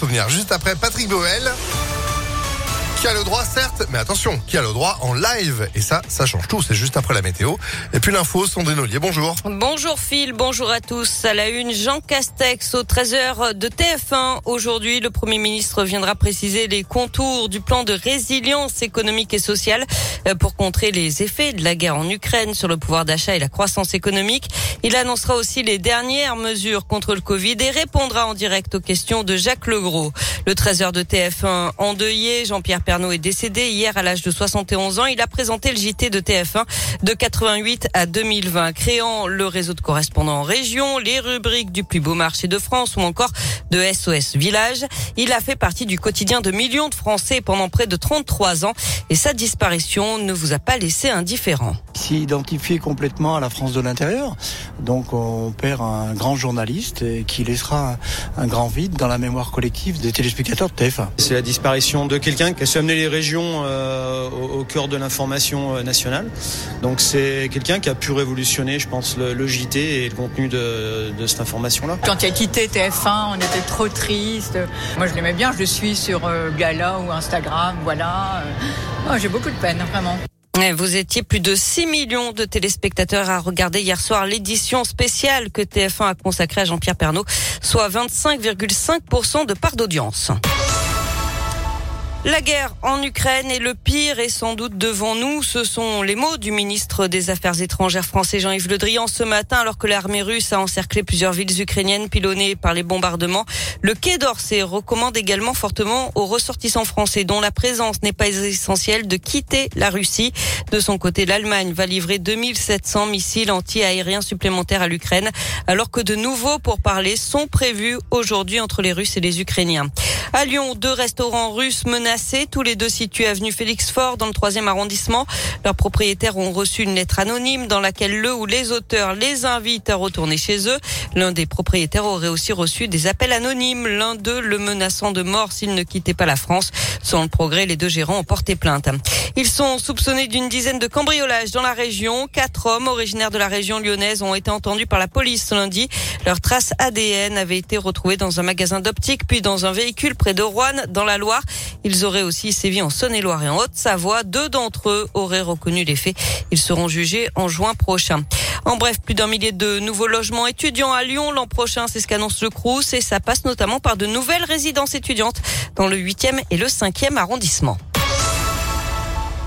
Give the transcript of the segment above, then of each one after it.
Souvenir juste après Patrick Boel. Qui a le droit, certes, mais attention, qui a le droit en live. Et ça, ça change tout. C'est juste après la météo. Et puis l'info, Sandrine Ollier, bonjour. Bonjour Phil, bonjour à tous. À la une, Jean Castex au 13h de TF1. Aujourd'hui, le Premier ministre viendra préciser les contours du plan de résilience économique et sociale euh, pour contrer les effets de la guerre en Ukraine sur le pouvoir d'achat et la croissance économique. Il annoncera aussi les dernières mesures contre le Covid et répondra en direct aux questions de Jacques Legros. Le 13h de TF1 endeuillé, Jean-Pierre Pernaud est décédé hier à l'âge de 71 ans. Il a présenté le JT de TF1 de 88 à 2020, créant le réseau de correspondants en région, les rubriques du plus beau marché de France ou encore de SOS Village. Il a fait partie du quotidien de millions de Français pendant près de 33 ans et sa disparition ne vous a pas laissé indifférent. S'est identifié complètement à la France de l'intérieur. Donc on perd un grand journaliste qui laissera un grand vide dans la mémoire collective des téléspectateurs de TF1. C'est la disparition de quelqu'un qui a su amener les régions euh, au, au, cœur de l'information euh, nationale. Donc c'est quelqu'un qui a pu révolutionner, je pense, le, le JT et le contenu de, de cette information-là. Quand il a quitté TF1, on était trop triste. Moi je l'aimais bien, je le suis sur euh, Gala ou Instagram, voilà. Oh, J'ai beaucoup de peine, vraiment. Vous étiez plus de 6 millions de téléspectateurs à regarder hier soir l'édition spéciale que TF1 a consacrée à Jean-Pierre Pernaud, soit 25,5% de part d'audience. La guerre en Ukraine est le pire et sans doute devant nous. Ce sont les mots du ministre des Affaires étrangères français Jean-Yves Le Drian ce matin alors que l'armée russe a encerclé plusieurs villes ukrainiennes pilonnées par les bombardements. Le Quai d'Orsay recommande également fortement aux ressortissants français dont la présence n'est pas essentielle de quitter la Russie. De son côté, l'Allemagne va livrer 2700 missiles anti-aériens supplémentaires à l'Ukraine alors que de nouveaux pourparlers sont prévus aujourd'hui entre les Russes et les Ukrainiens. À Lyon, deux restaurants russes menacés, tous les deux situés avenue Félix Fort dans le troisième arrondissement. Leurs propriétaires ont reçu une lettre anonyme dans laquelle le ou les auteurs les invitent à retourner chez eux. L'un des propriétaires aurait aussi reçu des appels anonymes, l'un d'eux le menaçant de mort s'il ne quittait pas la France. Sans le progrès, les deux gérants ont porté plainte. Ils sont soupçonnés d'une dizaine de cambriolages dans la région. Quatre hommes originaires de la région lyonnaise ont été entendus par la police lundi. Leurs traces ADN avaient été retrouvées dans un magasin d'optique puis dans un véhicule près de Rouen, dans la Loire. Ils auraient aussi sévi en Saône-et-Loire et en Haute-Savoie. Deux d'entre eux auraient reconnu les faits. Ils seront jugés en juin prochain. En bref, plus d'un millier de nouveaux logements étudiants à Lyon l'an prochain, c'est ce qu'annonce le Crous et ça passe notamment par de nouvelles résidences étudiantes dans le 8e et le 5e arrondissement.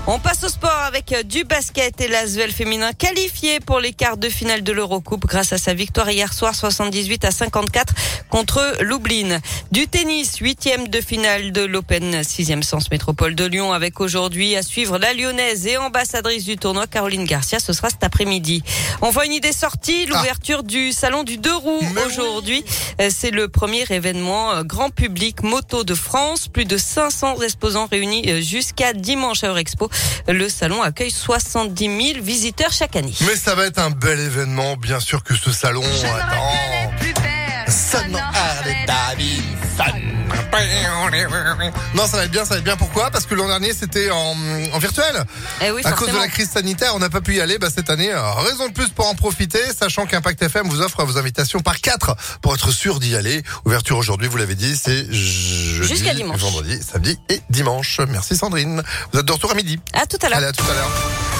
On passe au sport avec du basket et l'Asvel féminin qualifié pour les quarts de finale de l'Eurocoupe grâce à sa victoire hier soir 78 à 54 contre Lublin. Du tennis, huitième de finale de l'Open 6e Sens Métropole de Lyon avec aujourd'hui à suivre la lyonnaise et ambassadrice du tournoi Caroline Garcia. Ce sera cet après-midi. On voit une idée sortie, l'ouverture ah. du salon du deux roues aujourd'hui. Oui. C'est le premier événement grand public moto de France. Plus de 500 exposants réunis jusqu'à dimanche à Eurexpo. Le salon accueille 70 000 visiteurs chaque année. Mais ça va être un bel événement, bien sûr que ce salon. Je non, ça va être bien, ça va être bien. Pourquoi? Parce que l'an dernier, c'était en, en, virtuel. Eh oui, à cause de la crise sanitaire, on n'a pas pu y aller. Bah, cette année, raison de plus pour en profiter, sachant qu'Impact FM vous offre vos invitations par quatre pour être sûr d'y aller. Ouverture aujourd'hui, vous l'avez dit, c'est jusqu'à dimanche, vendredi, samedi et dimanche. Merci Sandrine. Vous êtes de retour à midi. À tout à l'heure. Allez, à tout à l'heure.